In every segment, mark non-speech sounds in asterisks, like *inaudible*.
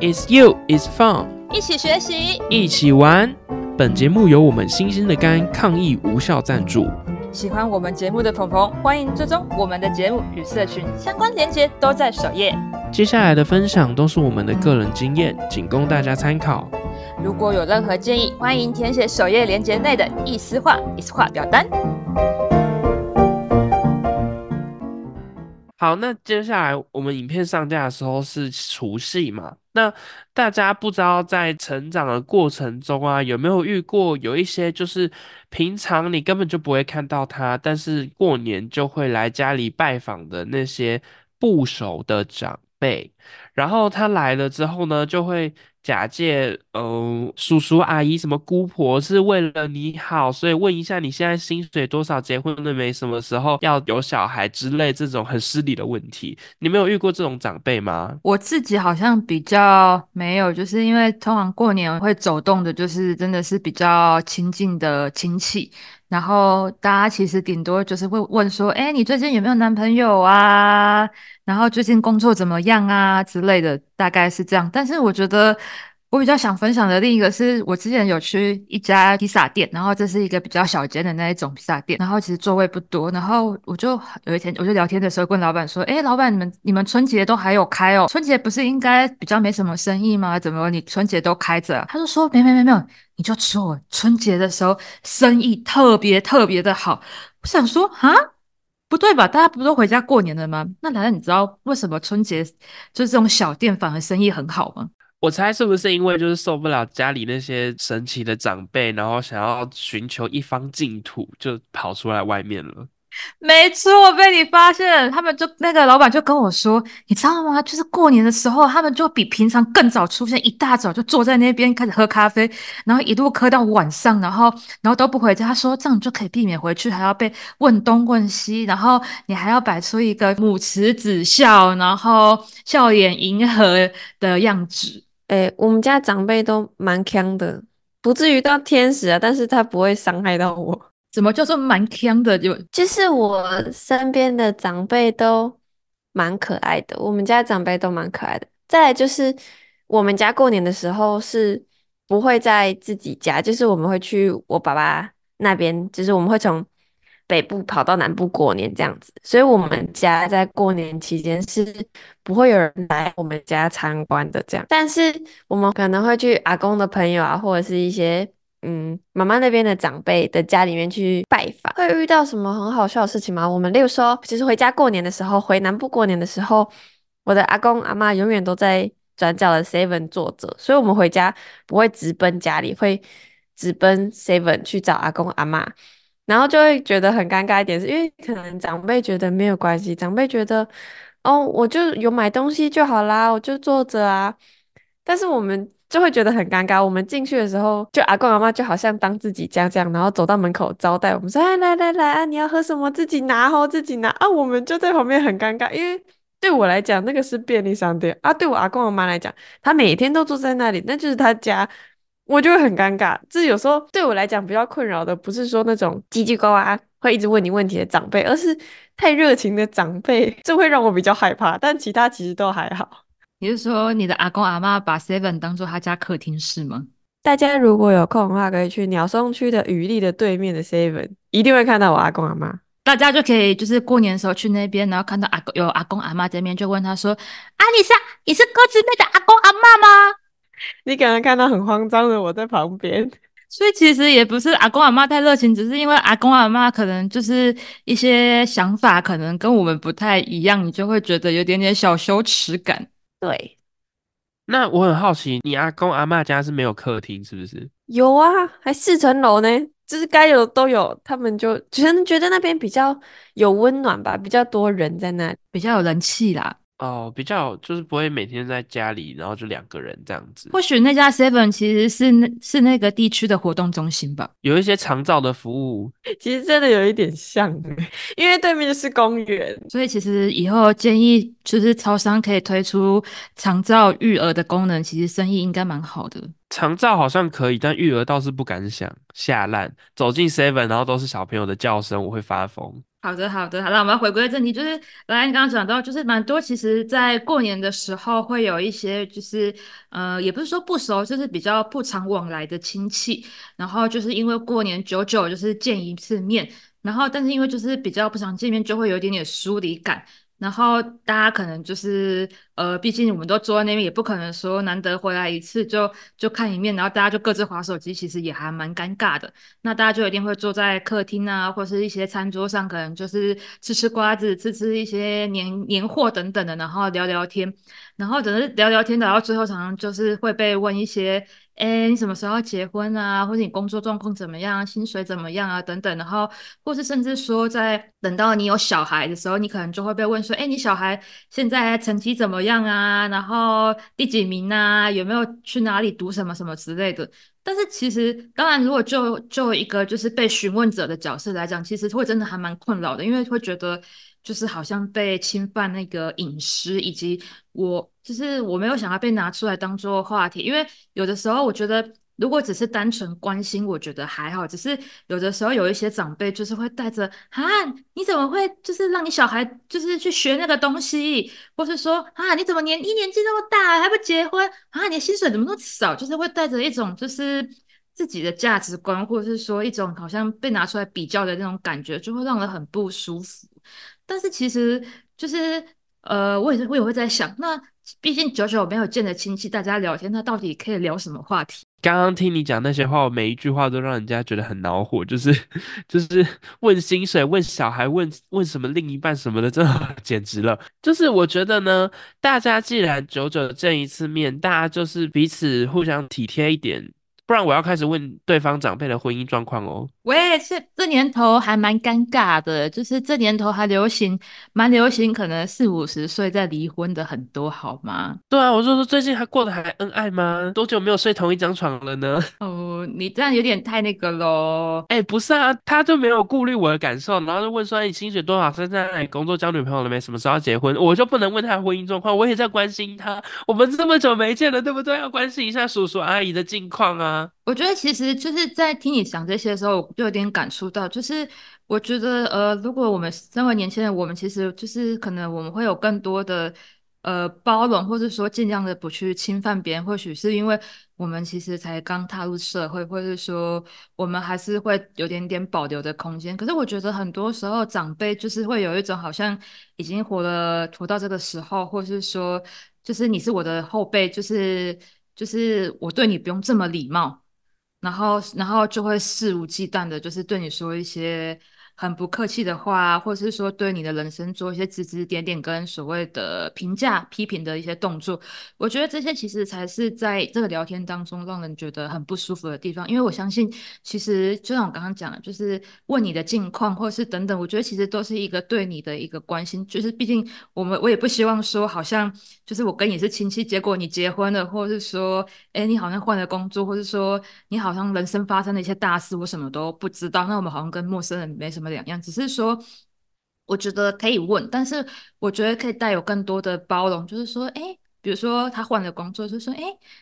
It's you, it's fun，一起学习，一起玩。本节目由我们新鲜的肝抗疫无效赞助。喜欢我们节目的朋朋，欢迎追踪我们的节目与社群相关链接都在首页。接下来的分享都是我们的个人经验，仅供大家参考。如果有任何建议，欢迎填写首页链接内的意思化、意思化表单。好，那接下来我们影片上架的时候是除夕嘛？那大家不知道在成长的过程中啊，有没有遇过有一些就是平常你根本就不会看到他，但是过年就会来家里拜访的那些不熟的长辈，然后他来了之后呢，就会。假借嗯叔叔阿姨什么姑婆是为了你好，所以问一下你现在薪水多少，结婚了没，什么时候要有小孩之类这种很失礼的问题，你没有遇过这种长辈吗？我自己好像比较没有，就是因为通常过年会走动的，就是真的是比较亲近的亲戚。然后大家其实顶多就是会问说：“哎，你最近有没有男朋友啊？然后最近工作怎么样啊之类的，大概是这样。”但是我觉得。我比较想分享的另一个是我之前有去一家披萨店，然后这是一个比较小间的那一种披萨店，然后其实座位不多，然后我就有一天我就聊天的时候跟老板说：“哎，老板，你们你们春节都还有开哦？春节不是应该比较没什么生意吗？怎么你春节都开着？”他就说：“没没没没有，你就错，春节的时候生意特别特别的好。”我想说啊，不对吧？大家不都回家过年了吗？那难道你知道为什么春节就是这种小店反而生意很好吗？我猜是不是因为就是受不了家里那些神奇的长辈，然后想要寻求一方净土，就跑出来外面了。*laughs* 没错，被你发现，他们就那个老板就跟我说，你知道吗？就是过年的时候，他们就比平常更早出现，一大早就坐在那边开始喝咖啡，然后一路喝到晚上，然后然后都不回家。他说这样就可以避免回去还要被问东问西，然后你还要摆出一个母慈子孝，然后笑脸迎合的样子。哎，我们家长辈都蛮强的，不至于到天使啊，但是他不会伤害到我。*laughs* 怎么叫做蛮强的？就就是我身边的长辈都蛮可爱的，我们家长辈都蛮可爱的。再来就是我们家过年的时候是不会在自己家，就是我们会去我爸爸那边，就是我们会从。北部跑到南部过年这样子，所以我们家在过年期间是不会有人来我们家参观的。这样，但是我们可能会去阿公的朋友啊，或者是一些嗯妈妈那边的长辈的家里面去拜访。会遇到什么很好笑的事情吗？我们例如说，其实回家过年的时候，回南部过年的时候，我的阿公阿妈永远都在转角的 Seven 坐着，所以我们回家不会直奔家里，会直奔 Seven 去找阿公阿妈。然后就会觉得很尴尬一点，是因为可能长辈觉得没有关系，长辈觉得哦，我就有买东西就好啦，我就坐着啊。但是我们就会觉得很尴尬。我们进去的时候，就阿公阿妈就好像当自己家这样，然后走到门口招待我们说：“哎，来来来啊，你要喝什么？自己拿哦，自己拿啊。”我们就在旁边很尴尬，因为对我来讲那个是便利商店啊，对我阿公阿妈来讲，他每天都坐在那里，那就是他家。我就会很尴尬，这有时候对我来讲比较困扰的，不是说那种叽叽呱呱会一直问你问题的长辈，而是太热情的长辈，这会让我比较害怕。但其他其实都还好。你是说你的阿公阿妈把 Seven 当做他家客厅是吗？大家如果有空的话，可以去鸟松区的雨立的对面的 Seven，一定会看到我阿公阿妈。大家就可以就是过年的时候去那边，然后看到阿公有阿公阿妈这边，就问他说：“啊，你是你是鸽子妹的阿公阿妈吗？” *laughs* 你可能看到很慌张的我在旁边，所以其实也不是阿公阿妈太热情，只是因为阿公阿妈可能就是一些想法可能跟我们不太一样，你就会觉得有点点小羞耻感。对，那我很好奇，你阿公阿妈家是没有客厅是不是？有啊，还四层楼呢，就是该有都有，他们就觉得那边比较有温暖吧，比较多人在那，比较有人气啦。哦，比较就是不会每天在家里，然后就两个人这样子。或许那家 Seven 其实是那是那个地区的活动中心吧，有一些长照的服务，*laughs* 其实真的有一点像，*laughs* 因为对面就是公园，所以其实以后建议就是超商可以推出长照育儿的功能，其实生意应该蛮好的。长照好像可以，但育儿倒是不敢想，下烂走进 Seven，然后都是小朋友的叫声，我会发疯。好的，好的，好了，我们要回归正题，就是来，你刚刚讲到，就是蛮多，其实，在过年的时候会有一些，就是呃，也不是说不熟，就是比较不常往来的亲戚，然后就是因为过年久久就是见一次面，然后但是因为就是比较不常见面，就会有一点点疏离感。然后大家可能就是呃，毕竟我们都坐在那边，也不可能说难得回来一次就就看一面，然后大家就各自划手机，其实也还蛮尴尬的。那大家就一定会坐在客厅啊，或是一些餐桌上，可能就是吃吃瓜子，吃吃一些年年货等等的，然后聊聊天。然后等是聊聊天，聊到最后常常就是会被问一些。哎，你什么时候要结婚啊？或者你工作状况怎么样？薪水怎么样啊？等等，然后或是甚至说，在等到你有小孩的时候，你可能就会被问说：哎，你小孩现在成绩怎么样啊？然后第几名啊？有没有去哪里读什么什么之类的？但是其实，当然，如果就就一个就是被询问者的角色来讲，其实会真的还蛮困扰的，因为会觉得。就是好像被侵犯那个隐私，以及我就是我没有想要被拿出来当做话题，因为有的时候我觉得如果只是单纯关心，我觉得还好。只是有的时候有一些长辈就是会带着啊，你怎么会就是让你小孩就是去学那个东西，或是说啊，你怎么年一年纪那么大还不结婚啊，你的薪水怎么那么少？就是会带着一种就是自己的价值观，或者是说一种好像被拿出来比较的那种感觉，就会让人很不舒服。但是其实就是，呃，我也是，我也会在想，那毕竟久久没有见的亲戚，大家聊天，那到底可以聊什么话题？刚刚听你讲那些话，我每一句话都让人家觉得很恼火，就是 *laughs* 就是问薪水、问小孩、问问什么另一半什么的，真的简直了。就是我觉得呢，大家既然久久见一次面，大家就是彼此互相体贴一点。不然我要开始问对方长辈的婚姻状况哦。喂，这这年头还蛮尴尬的，就是这年头还流行，蛮流行，可能四五十岁再离婚的很多，好吗？对啊，我就说最近还过得还恩爱吗？多久没有睡同一张床了呢？哦，你这样有点太那个喽。哎，不是啊，他就没有顾虑我的感受，然后就问说你薪水多少，现在工作交女朋友了没？什么时候要结婚？我就不能问他婚姻状况？我也在关心他，我们这么久没见了，对不对？要关心一下叔叔阿姨的近况啊。我觉得其实就是在听你讲这些的时候，就有点感触到，就是我觉得呃，如果我们身为年轻人，我们其实就是可能我们会有更多的呃包容，或者说尽量的不去侵犯别人。或许是因为我们其实才刚踏入社会，或者说我们还是会有点点保留的空间。可是我觉得很多时候长辈就是会有一种好像已经活了活到这个时候，或是说就是你是我的后辈，就是就是我对你不用这么礼貌。然后，然后就会肆无忌惮的，就是对你说一些很不客气的话，或者是说对你的人生做一些指指点点跟所谓的评价、批评的一些动作。我觉得这些其实才是在这个聊天当中让人觉得很不舒服的地方。因为我相信，其实就像我刚刚讲的，就是问你的近况，或是等等，我觉得其实都是一个对你的一个关心。就是毕竟我们，我也不希望说，好像就是我跟你是亲戚，结果你结婚了，或者是说，哎，你好像换了工作，或者说你好。像人生发生了一些大事，我什么都不知道。那我们好像跟陌生人没什么两样，只是说，我觉得可以问，但是我觉得可以带有更多的包容，就是说，哎。比如说他换了工作，就说：“哎，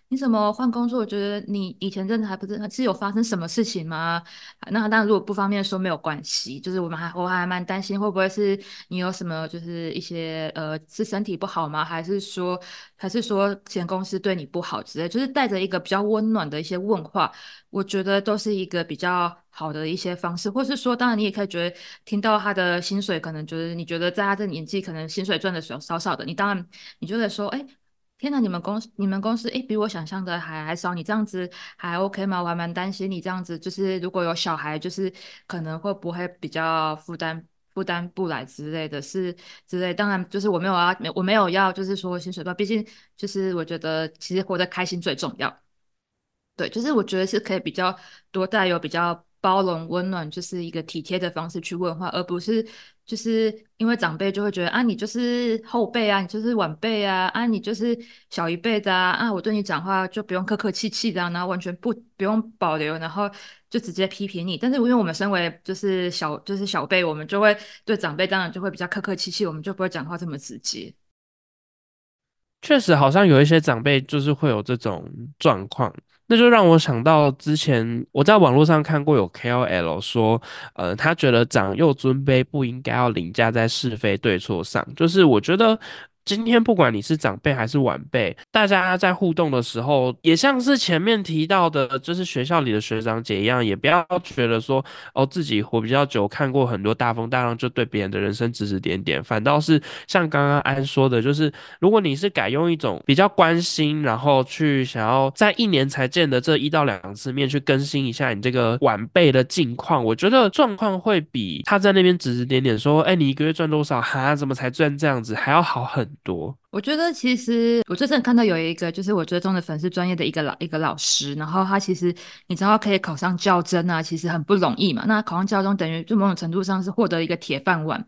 你怎么换工作？我觉得你以前真的还不是是有发生什么事情吗？”那当然，如果不方便说，没有关系。就是我们还我还蛮担心，会不会是你有什么就是一些呃是身体不好吗？还是说还是说前公司对你不好之类？就是带着一个比较温暖的一些问话，我觉得都是一个比较好的一些方式。或是说，当然你也可以觉得听到他的薪水，可能就是你觉得在他这年纪，可能薪水赚的少少少的，你当然你就得说：“哎。”天哪，你们公司你们公司诶，比我想象的还还少。你这样子还 OK 吗？我还蛮担心你这样子，就是如果有小孩，就是可能会不会比较负担负担不来之类的，是之类。当然，就是我没有要我没有要，就是说薪水吧，毕竟就是我觉得其实活得开心最重要。对，就是我觉得是可以比较多带有比较。包容、温暖，就是一个体贴的方式去问话，而不是就是因为长辈就会觉得啊，你就是后辈啊，你就是晚辈啊，啊，你就是小一辈的啊，啊，我对你讲话就不用客客气气的，然后完全不不用保留，然后就直接批评你。但是因为我们身为就是小就是小辈，我们就会对长辈当然就会比较客客气气，我们就不会讲话这么直接。确实，好像有一些长辈就是会有这种状况，那就让我想到之前我在网络上看过有 KOL 说，呃，他觉得长幼尊卑不应该要凌驾在是非对错上，就是我觉得。今天不管你是长辈还是晚辈，大家在互动的时候，也像是前面提到的，就是学校里的学长姐一样，也不要觉得说哦自己活比较久，看过很多大风大浪，就对别人的人生指指点点。反倒是像刚刚安说的，就是如果你是改用一种比较关心，然后去想要在一年才见的这一到两次面去更新一下你这个晚辈的近况，我觉得状况会比他在那边指指点点说，哎，你一个月赚多少？哈，怎么才赚这样子？还要好很。多，我觉得其实我最近看到有一个，就是我追踪的粉丝专业的一个老一个老师，然后他其实你知道可以考上教真啊，其实很不容易嘛。那考上教真等于就某种程度上是获得一个铁饭碗。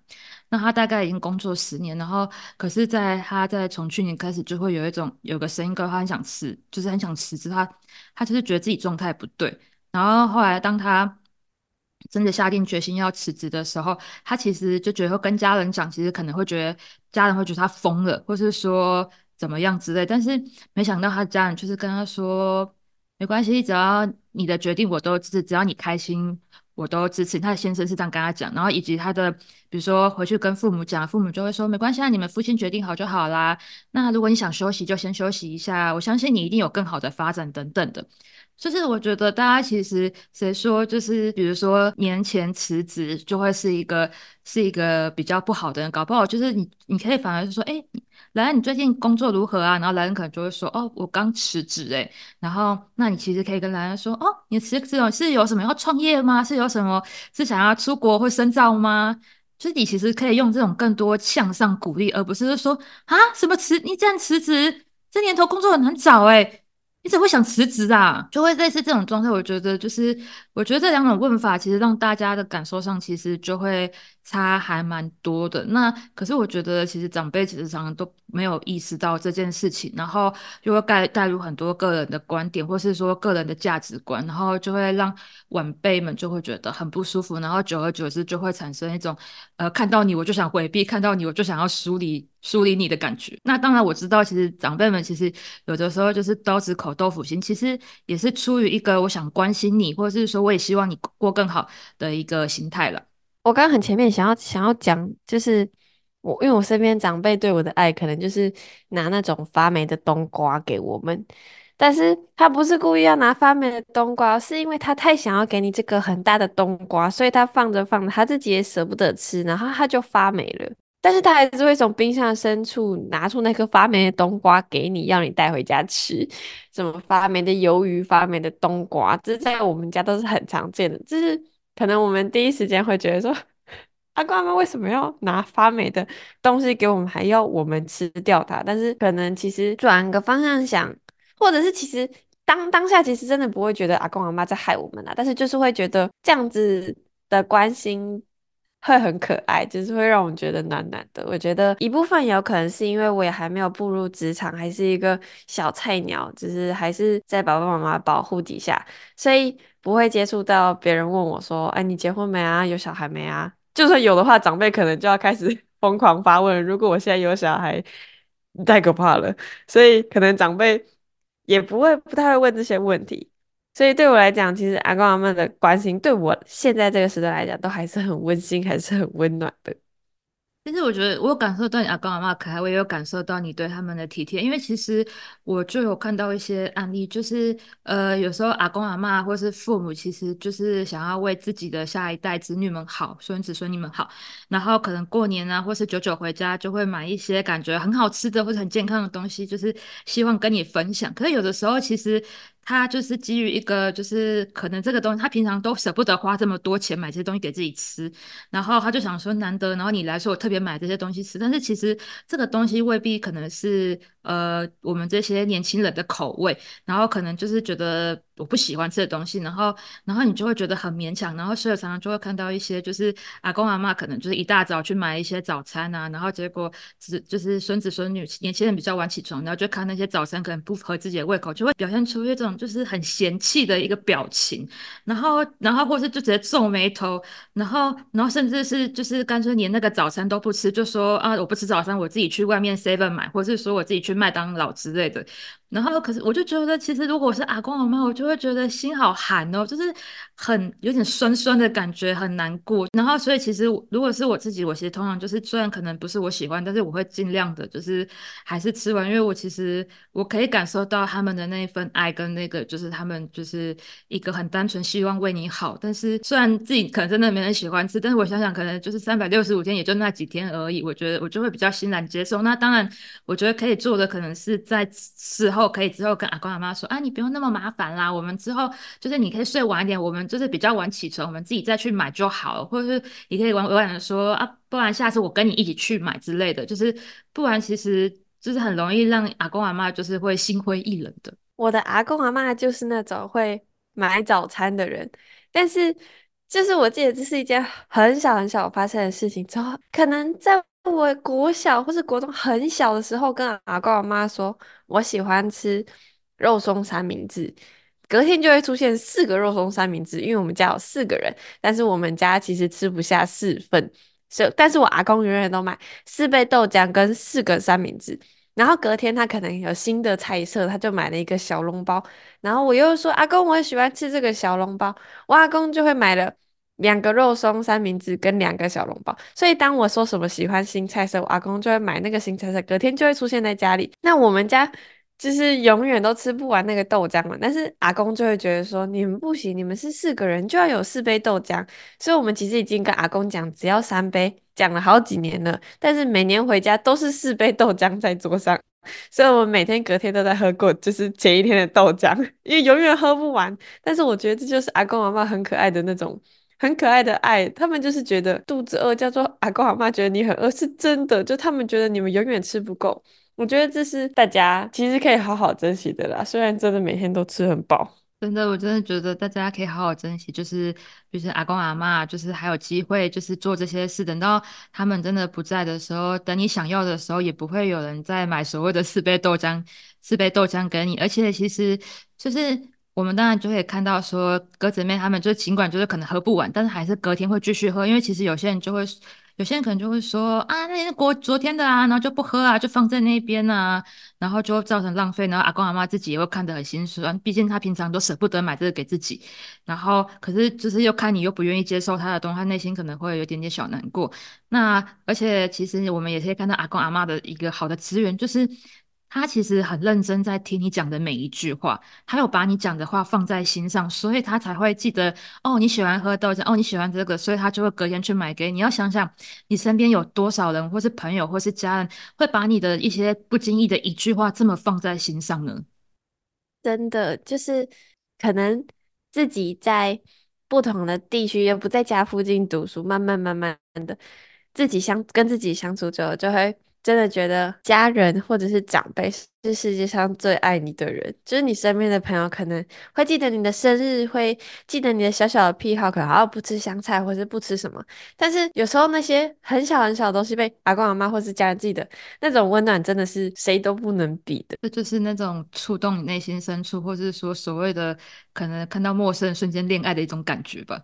那他大概已经工作十年，然后可是在他在从去年开始就会有一种有个声音告他很想辞，就是很想辞职，他他就是觉得自己状态不对。然后后来当他真的下定决心要辞职的时候，他其实就觉得跟家人讲，其实可能会觉得家人会觉得他疯了，或是说怎么样之类。但是没想到他家人就是跟他说，没关系，只要你的决定我都支持，只要你开心我都支持。他的先生是这样跟他讲，然后以及他的比如说回去跟父母讲，父母就会说没关系，你们父亲决定好就好啦。那如果你想休息就先休息一下，我相信你一定有更好的发展等等的。就是我觉得大家其实谁说就是比如说年前辞职就会是一个是一个比较不好的人，搞不好就是你你可以反而是说，哎，莱恩你最近工作如何啊？然后莱恩可能就会说，哦，我刚辞职哎，然后那你其实可以跟莱恩说，哦，你辞职是有什么要创业吗？是有什么是想要出国或深造吗？就是你其实可以用这种更多向上鼓励，而不是说啊什么辞你这样辞职，这年头工作很难找哎。你怎么会想辞职啊？就会类似这种状态。我觉得就是，我觉得这两种问法其实让大家的感受上其实就会差还蛮多的。那可是我觉得其实长辈其实常常都没有意识到这件事情，然后就会带带入很多个人的观点，或是说个人的价值观，然后就会让晚辈们就会觉得很不舒服，然后久而久之就会产生一种呃看到你我就想回避，看到你我就想要疏离。梳理你的感觉，那当然我知道，其实长辈们其实有的时候就是刀子口豆腐心，其实也是出于一个我想关心你，或者是说我也希望你过更好的一个心态了。我刚刚很前面想要想要讲，就是我因为我身边长辈对我的爱，可能就是拿那种发霉的冬瓜给我们，但是他不是故意要拿发霉的冬瓜，是因为他太想要给你这个很大的冬瓜，所以他放着放着，他自己也舍不得吃，然后他就发霉了。但是他还是会从冰箱深处拿出那颗发霉的冬瓜给你，要你带回家吃。什么发霉的鱿鱼、发霉的冬瓜，这在我们家都是很常见的。就是可能我们第一时间会觉得说，阿公阿妈为什么要拿发霉的东西给我们，还要我们吃掉它？但是可能其实转个方向想，或者是其实当当下其实真的不会觉得阿公阿妈在害我们啊，但是就是会觉得这样子的关心。会很可爱，就是会让我觉得暖暖的。我觉得一部分有可能是因为我也还没有步入职场，还是一个小菜鸟，就是还是在爸爸妈妈保护底下，所以不会接触到别人问我说：“哎，你结婚没啊？有小孩没啊？”就算有的话，长辈可能就要开始 *laughs* 疯狂发问。如果我现在有小孩，太可怕了，所以可能长辈也不会不太会问这些问题。所以对我来讲，其实阿公阿妈的关心，对我现在这个时代来讲，都还是很温馨，还是很温暖的。但是我觉得，我有感受到你阿公阿妈可爱，我也有感受到你对他们的体贴。因为其实我就有看到一些案例，就是呃，有时候阿公阿妈或是父母，其实就是想要为自己的下一代子女们好，孙子孙女们好，然后可能过年啊，或是久久回家，就会买一些感觉很好吃的或者很健康的东西，就是希望跟你分享。可是有的时候，其实。他就是基于一个，就是可能这个东西，他平常都舍不得花这么多钱买这些东西给自己吃，然后他就想说难得，然后你来说我特别买这些东西吃，但是其实这个东西未必可能是呃我们这些年轻人的口味，然后可能就是觉得我不喜欢吃的东西，然后然后你就会觉得很勉强，然后所以常常就会看到一些就是阿公阿妈可能就是一大早去买一些早餐啊，然后结果只就是孙子孙女年轻人比较晚起床，然后就看那些早餐可能不符合自己的胃口，就会表现出一种。就是很嫌弃的一个表情，然后然后或是就直接皱眉头，然后然后甚至是就是干脆连那个早餐都不吃，就说啊我不吃早餐，我自己去外面 seven 买，或是说我自己去麦当劳之类的。然后，可是我就觉得，其实如果是阿公阿妈，我就会觉得心好寒哦，就是很有点酸酸的感觉，很难过。然后，所以其实如果是我自己，我其实通常就是，虽然可能不是我喜欢，但是我会尽量的，就是还是吃完，因为我其实我可以感受到他们的那一份爱跟那个，就是他们就是一个很单纯希望为你好。但是虽然自己可能真的没人喜欢吃，但是我想想，可能就是三百六十五天也就那几天而已，我觉得我就会比较欣然接受。那当然，我觉得可以做的可能是在事后。可以之后跟阿公阿妈说啊，你不用那么麻烦啦。我们之后就是你可以睡晚一点，我们就是比较晚起床，我们自己再去买就好了。或者是你可以委婉的说啊，不然下次我跟你一起去买之类的。就是不然其实就是很容易让阿公阿妈就是会心灰意冷的。我的阿公阿妈就是那种会买早餐的人，但是就是我记得这是一件很小很小发生的事情，之后可能在。我国小或是国中很小的时候，跟阿公阿妈说我喜欢吃肉松三明治，隔天就会出现四个肉松三明治，因为我们家有四个人，但是我们家其实吃不下四份，所以但是我阿公永远都买四杯豆浆跟四个三明治，然后隔天他可能有新的菜色，他就买了一个小笼包，然后我又说阿公我很喜欢吃这个小笼包，我阿公就会买了。两个肉松三明治跟两个小笼包，所以当我说什么喜欢新菜色，我阿公就会买那个新菜色，隔天就会出现在家里。那我们家就是永远都吃不完那个豆浆嘛，但是阿公就会觉得说你们不行，你们是四个人就要有四杯豆浆，所以我们其实已经跟阿公讲只要三杯，讲了好几年了，但是每年回家都是四杯豆浆在桌上，所以我每天隔天都在喝过就是前一天的豆浆，因为永远喝不完。但是我觉得这就是阿公阿妈很可爱的那种。很可爱的爱，他们就是觉得肚子饿，叫做阿公阿妈觉得你很饿，是真的，就他们觉得你们永远吃不够。我觉得这是大家其实可以好好珍惜的啦，虽然真的每天都吃很饱。真的，我真的觉得大家可以好好珍惜，就是就是阿公阿妈，就是还有机会，就是做这些事。等到他们真的不在的时候，等你想要的时候，也不会有人再买所谓的四杯豆浆，四杯豆浆给你。而且其实就是。我们当然就会看到说，鸽子妹他们就尽管就是可能喝不完，但是还是隔天会继续喝，因为其实有些人就会，有些人可能就会说啊，那是昨天的啊，然后就不喝啊，就放在那边啊，然后就造成浪费，然后阿公阿妈自己也会看得很心酸，毕竟他平常都舍不得买这个给自己，然后可是就是又看你又不愿意接受他的东西，他内心可能会有点点小难过。那而且其实我们也可以看到阿公阿妈的一个好的资源，就是。他其实很认真在听你讲的每一句话，他有把你讲的话放在心上，所以他才会记得哦，你喜欢喝豆浆，哦，你喜欢这个，所以他就会隔天去买给你。要想想你身边有多少人，或是朋友，或是家人，会把你的一些不经意的一句话这么放在心上呢？真的，就是可能自己在不同的地区，又不在家附近读书，慢慢慢慢的，自己相跟自己相处久了，就会。真的觉得家人或者是长辈是世界上最爱你的人，就是你身边的朋友可能会记得你的生日，会记得你的小小的癖好，可能啊不吃香菜或者是不吃什么。但是有时候那些很小很小的东西被阿公阿妈或是家人记得，那种温暖真的是谁都不能比的。这就是那种触动你内心深处，或是说所谓的可能看到陌生人瞬间恋爱的一种感觉吧。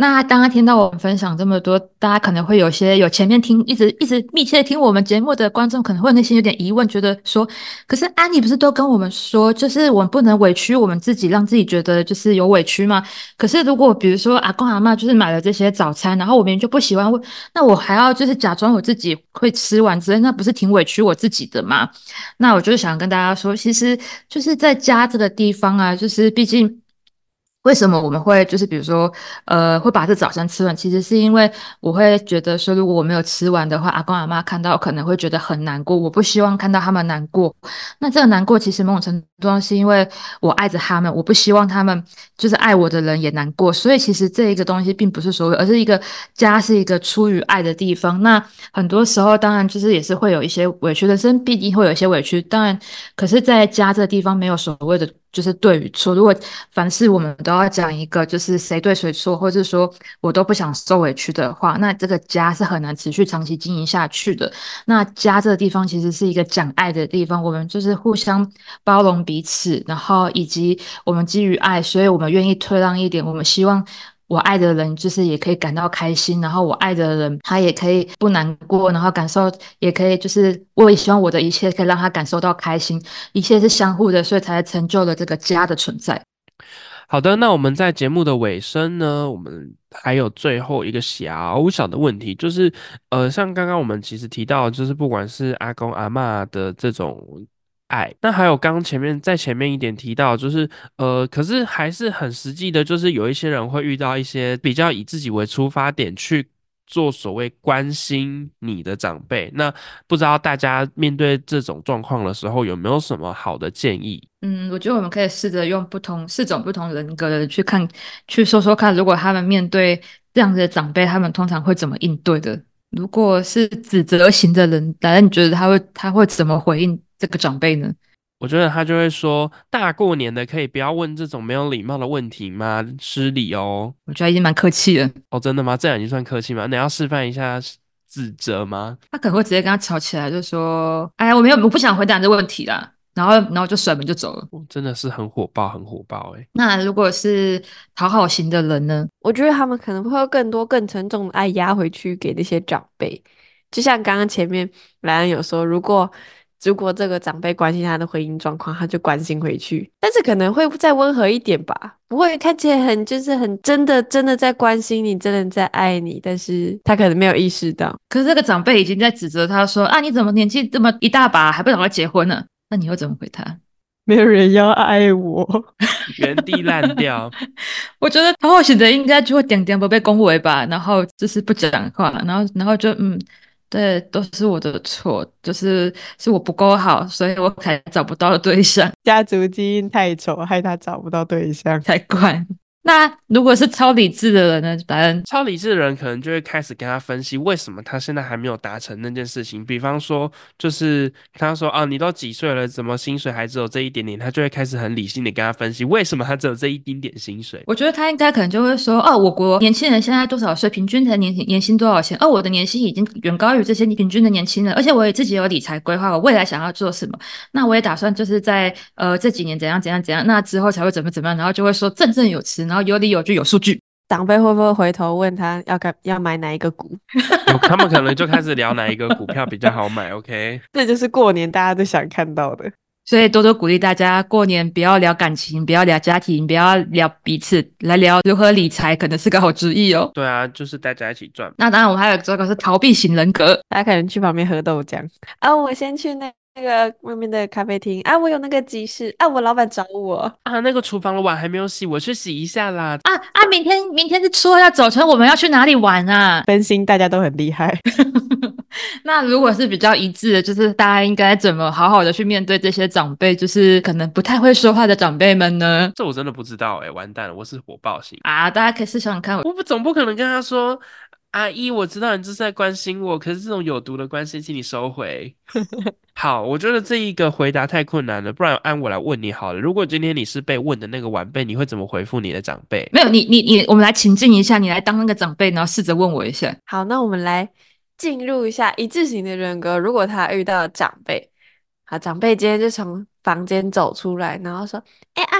那刚刚听到我们分享这么多，大家可能会有些有前面听一直一直密切听我们节目的观众，可能会内心有点疑问，觉得说，可是安妮不是都跟我们说，就是我们不能委屈我们自己，让自己觉得就是有委屈吗？可是如果比如说阿公阿妈就是买了这些早餐，然后我明明就不喜欢，那我还要就是假装我自己会吃完之类，那不是挺委屈我自己的吗？那我就是想跟大家说，其实就是在家这个地方啊，就是毕竟。为什么我们会就是比如说，呃，会把这早餐吃完？其实是因为我会觉得说，如果我没有吃完的话，阿公阿妈看到可能会觉得很难过。我不希望看到他们难过。那这个难过其实某种程度上是因为我爱着他们，我不希望他们就是爱我的人也难过。所以其实这一个东西并不是所谓，而是一个家是一个出于爱的地方。那很多时候当然就是也是会有一些委屈，人生必定会有一些委屈。当然，可是在家这个地方没有所谓的就是对与错。如果凡事我们都要讲一个就是谁对谁错，或者说我都不想受委屈的话，那这个家是很难持续长期经营下去的。那家这个地方其实是一个讲爱的地方，我们就是互相包容彼此，然后以及我们基于爱，所以我们愿意退让一点，我们希望。我爱的人就是也可以感到开心，然后我爱的人他也可以不难过，然后感受也可以，就是我也希望我的一切可以让他感受到开心，一切是相互的，所以才成就了这个家的存在。好的，那我们在节目的尾声呢，我们还有最后一个小小的问题，就是呃，像刚刚我们其实提到，就是不管是阿公阿妈的这种。爱，那还有刚刚前面在前面一点提到，就是呃，可是还是很实际的，就是有一些人会遇到一些比较以自己为出发点去做所谓关心你的长辈。那不知道大家面对这种状况的时候，有没有什么好的建议？嗯，我觉得我们可以试着用不同四种不同人格的去看，去说说看，如果他们面对这样子的长辈，他们通常会怎么应对的？如果是指责型的人，当然你觉得他会他会怎么回应？这个长辈呢，我觉得他就会说：“大过年的，可以不要问这种没有礼貌的问题吗？失礼哦。”我觉得已经蛮客气了。哦，真的吗？这样已经算客气吗？你要示范一下指责吗？他可能会直接跟他吵起来，就说：“哎呀，我没有，我不想回答这问题啦。”然后，然后就甩门就走了。真的是很火爆，很火爆哎。那如果是讨好型的人呢？我觉得他们可能会有更多、更沉重的爱压回去给那些长辈。就像刚刚前面莱恩有说，如果。如果这个长辈关心他的婚姻状况，他就关心回去，但是可能会再温和一点吧，不会看起来很就是很真的真的在关心你，真的在爱你，但是他可能没有意识到。可是这个长辈已经在指责他说啊，你怎么年纪这么一大把还不赶快结婚呢？那你会怎么回他？没有人要爱我，*laughs* 原地烂掉。*laughs* 我觉得他或许的应该就会点点不被恭维吧，然后就是不讲话，然后然后就嗯。对，都是我的错，就是是我不够好，所以我才找不到对象。*laughs* 家族基因太丑，害他找不到对象，*laughs* 才怪。那如果是超理智的人呢？反正超理智的人可能就会开始跟他分析，为什么他现在还没有达成那件事情。比方说，就是他说啊，你都几岁了，怎么薪水还只有这一点点？他就会开始很理性的跟他分析，为什么他只有这一丁点薪水。我觉得他应该可能就会说，哦，我国年轻人现在多少岁，平均的年年薪多少钱？哦，我的年薪已经远高于这些平均的年轻人，而且我也自己有理财规划，我未来想要做什么？那我也打算就是在呃这几年怎样怎样怎样，那之后才会怎么怎么样，然后就会说振振有词，然后有理有据有。数据长辈会不会回头问他要该要买哪一个股？他们可能就开始聊哪一个股票比较好买。OK，*laughs* 这就是过年大家都想看到的。所以多多鼓励大家过年不要聊感情，不要聊家庭，不要聊彼此，来聊如何理财，可能是个好主意哦。对啊，就是大家一起赚。那当然，我们还有这个是逃避型人格，大家可能去旁边喝豆浆啊。我先去那。那个外面的咖啡厅啊，我有那个急事啊，我老板找我啊，那个厨房的碗还没有洗，我去洗一下啦。啊啊，明天明天是说要走成，我们要去哪里玩啊？分心，大家都很厉害。*laughs* 那如果是比较一致的，就是大家应该怎么好好的去面对这些长辈，就是可能不太会说话的长辈们呢？这我真的不知道哎，完蛋了，我是火爆型啊！大家可以试想想看，我不总不可能跟他说。阿姨，我知道你这是在关心我，可是这种有毒的关心，请你收回。好，我觉得这一个回答太困难了，不然按我来问你好了。如果今天你是被问的那个晚辈，你会怎么回复你的长辈？没有，你你你，我们来情境一下，你来当那个长辈，然后试着问我一下。好，那我们来进入一下一致型的人格。如果他遇到长辈，好，长辈今天就从。房间走出来，然后说：“啊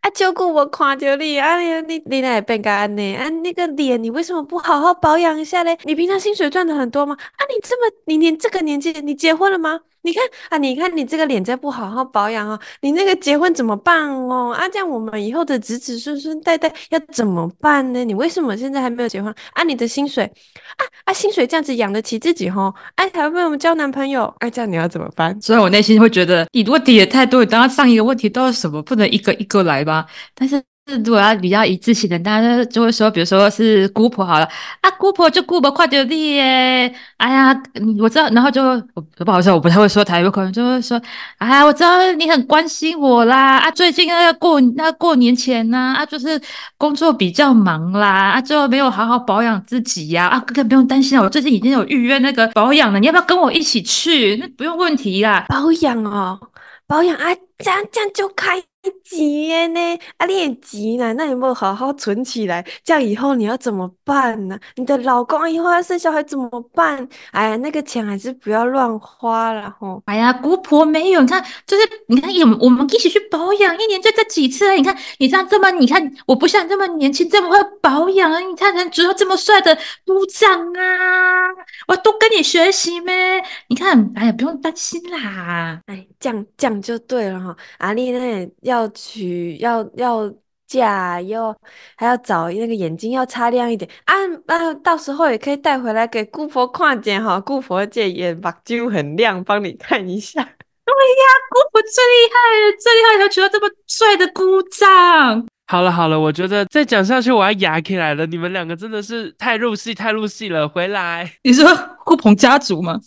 啊，照顾我看着你啊，你你你那变干呢？啊，那个脸你为什么不好好保养一下嘞？你平常薪水赚的很多吗？啊，你这么你连这个年纪你结婚了吗？你看啊，你看你这个脸再不好好保养哦，你那个结婚怎么办哦？啊，这样我们以后的子子孙孙代代要怎么办呢？你为什么现在还没有结婚？啊，你的薪水啊啊，薪水这样子养得起自己吼？哎，还要为我们交男朋友？哎，这样你要怎么办？虽然我内心会觉得你如果底也太……太多，当上一个问题都是什么？不能一一个一个来吧？但是如果要比较一致性的，大家就会说，比如说是姑婆好了啊，姑婆就姑婆快点地耶！哎呀，你我知道，然后就我不好意思，我不太会说台语，可能就会说，哎呀，我知道你很关心我啦啊，最近要过那过年前呢啊，就是工作比较忙啦啊，就没有好好保养自己呀啊，哥哥不用担心啊我最近已经有预约那个保养了，你要不要跟我一起去？那不用问题啦，保养哦。保养啊，这样这样就开 *laughs* 急耶呢？啊，你也急呢？那有没有好好存起来？这样以后你要怎么办呢？你的老公以后要生小孩怎么办？哎呀，那个钱还是不要乱花了吼。哎呀，姑婆没有，你看，就是你看，有我们一起去保养，一年就这几次。你看你这样这么，你看我不像这么年轻，这么会保养啊！你看人只有这么帅的部长啊，我都跟你学习咩？你看，哎呀，不用担心啦。哎，这样这样就对了哈。阿丽那要娶要要嫁，又还要找那个眼睛要擦亮一点啊啊！到时候也可以带回来给姑婆看见哈。姑婆这眼目睭很亮，帮你看一下。*laughs* 对呀，姑婆最厉害了，最厉害，要娶到这么帅的姑丈。好了好了，我觉得再讲下去我要哑起来了。你们两个真的是太入戏，太入戏了。回来，你说顾鹏家族吗？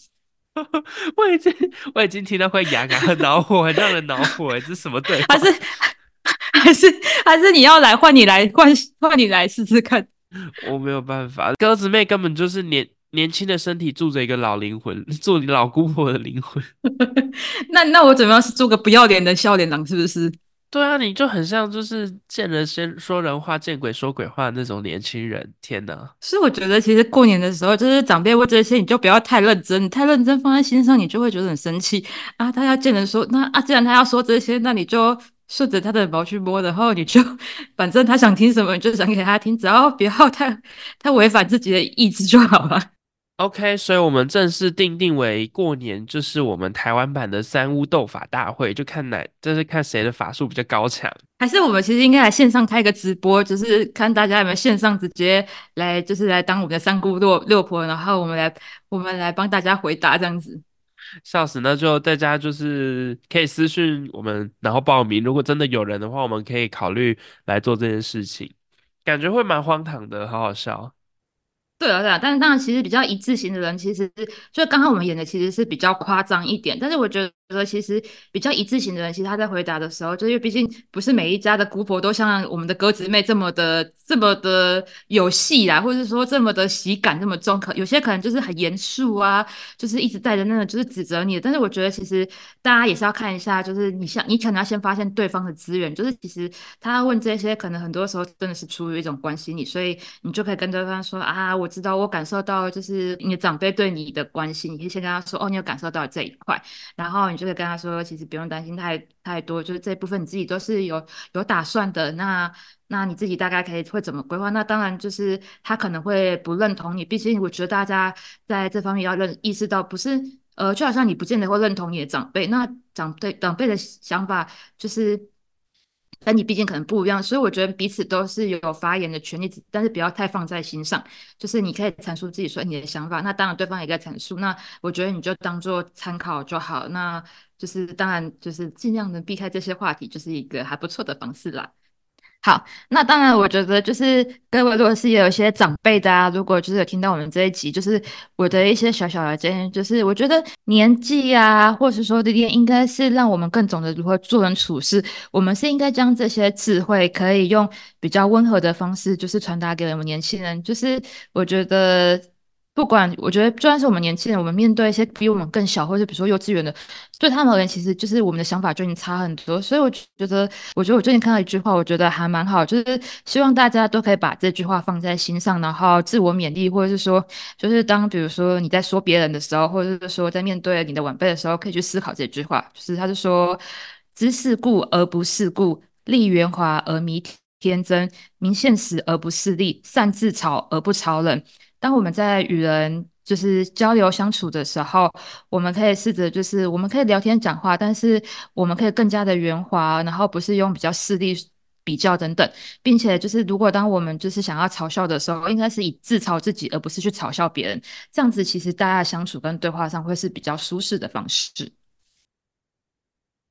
*laughs* 我已经我已经听到快牙痒，很恼火，很让人恼火。这是什么对？还是还是还是你要来换你来换换你来试试看？*laughs* 我没有办法，鸽子妹根本就是年年轻的身体住着一个老灵魂，*laughs* 做你老姑婆的灵魂。那那我怎么样是做个不要脸的笑脸狼？是不是？对啊，你就很像就是见人先说人话，见鬼说鬼话的那种年轻人。天哪！所以我觉得其实过年的时候，就是长辈问这些，你就不要太认真，太认真放在心上，你就会觉得很生气啊。他要见人说，那啊，既然他要说这些，那你就顺着他的毛去摸，然后你就反正他想听什么，你就讲给他听，只要不要太太违反自己的意志就好了。OK，所以我们正式定定为过年就是我们台湾版的三巫斗法大会，就看哪，就是看谁的法术比较高强。还是我们其实应该来线上开个直播，就是看大家有没有线上直接来，就是来当我们的三姑六六婆，然后我们来我们来帮大家回答这样子。笑死，那就大家就是可以私讯我们，然后报名。如果真的有人的话，我们可以考虑来做这件事情，感觉会蛮荒唐的，好好笑。对啊，对啊，但是当然，其实比较一致型的人，其实是就刚刚我们演的其实是比较夸张一点。但是我觉得得，其实比较一致型的人，其实他在回答的时候，就因为毕竟不是每一家的姑婆都像我们的鸽子妹这么的、这么的有戏啦，或者是说这么的喜感这么重，可有些可能就是很严肃啊，就是一直带着那种就是指责你。但是我觉得，其实大家也是要看一下，就是你像你可能要先发现对方的资源，就是其实他问这些，可能很多时候真的是出于一种关心你，所以你就可以跟对方说啊，我知道，我感受到就是你的长辈对你的关心，你可以先跟他说，哦，你有感受到这一块，然后你就可以跟他说，其实不用担心太太多，就是这部分你自己都是有有打算的。那那你自己大概可以会怎么规划？那当然就是他可能会不认同你，毕竟我觉得大家在这方面要认意识到，不是呃，就好像你不见得会认同你的长辈，那长辈长辈的想法就是。但你毕竟可能不一样，所以我觉得彼此都是有发言的权利，但是不要太放在心上。就是你可以阐述自己说你的想法，那当然对方也在阐述，那我觉得你就当做参考就好。那就是当然就是尽量能避开这些话题，就是一个还不错的方式啦。好，那当然，我觉得就是各位，如果是有一些长辈的啊，如果就是有听到我们这一集，就是我的一些小小的建议，就是我觉得年纪啊，或是说这些，应该是让我们更懂得如何做人处事。我们是应该将这些智慧，可以用比较温和的方式，就是传达给我们年轻人。就是我觉得。不管我觉得，就算是我们年轻人，我们面对一些比我们更小，或者比如说幼稚园的，对他们而言，其实就是我们的想法就已经差很多。所以我觉得，我觉得我最近看到一句话，我觉得还蛮好，就是希望大家都可以把这句话放在心上，然后自我勉励，或者是说，就是当比如说你在说别人的时候，或者是说在面对你的晚辈的时候，可以去思考这句话，就是他就说：知世故而不世故，立圆滑而弥天真，明现实而不势利，善自嘲而不嘲人。当我们在与人就是交流相处的时候，我们可以试着就是我们可以聊天讲话，但是我们可以更加的圆滑，然后不是用比较势利比较等等，并且就是如果当我们就是想要嘲笑的时候，应该是以自嘲自己，而不是去嘲笑别人。这样子其实大家相处跟对话上会是比较舒适的方式。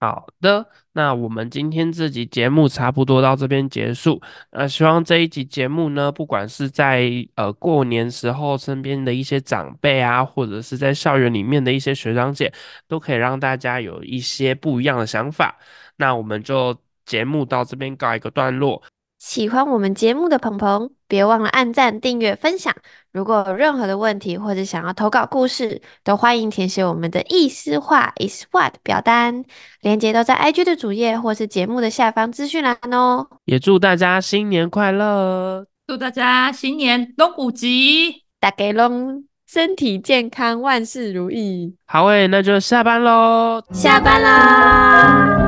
好的，那我们今天这集节目差不多到这边结束。那希望这一集节目呢，不管是在呃过年时候身边的一些长辈啊，或者是在校园里面的一些学长姐，都可以让大家有一些不一样的想法。那我们就节目到这边告一个段落。喜欢我们节目的朋朋，别忘了按赞、订阅、分享。如果有任何的问题或者想要投稿故事，都欢迎填写我们的意思话 is what 表单，链接都在 IG 的主页或是节目的下方资讯栏哦。也祝大家新年快乐！祝大家新年龙虎吉！大家龙身体健康，万事如意。好诶，那就下班喽。下班啦！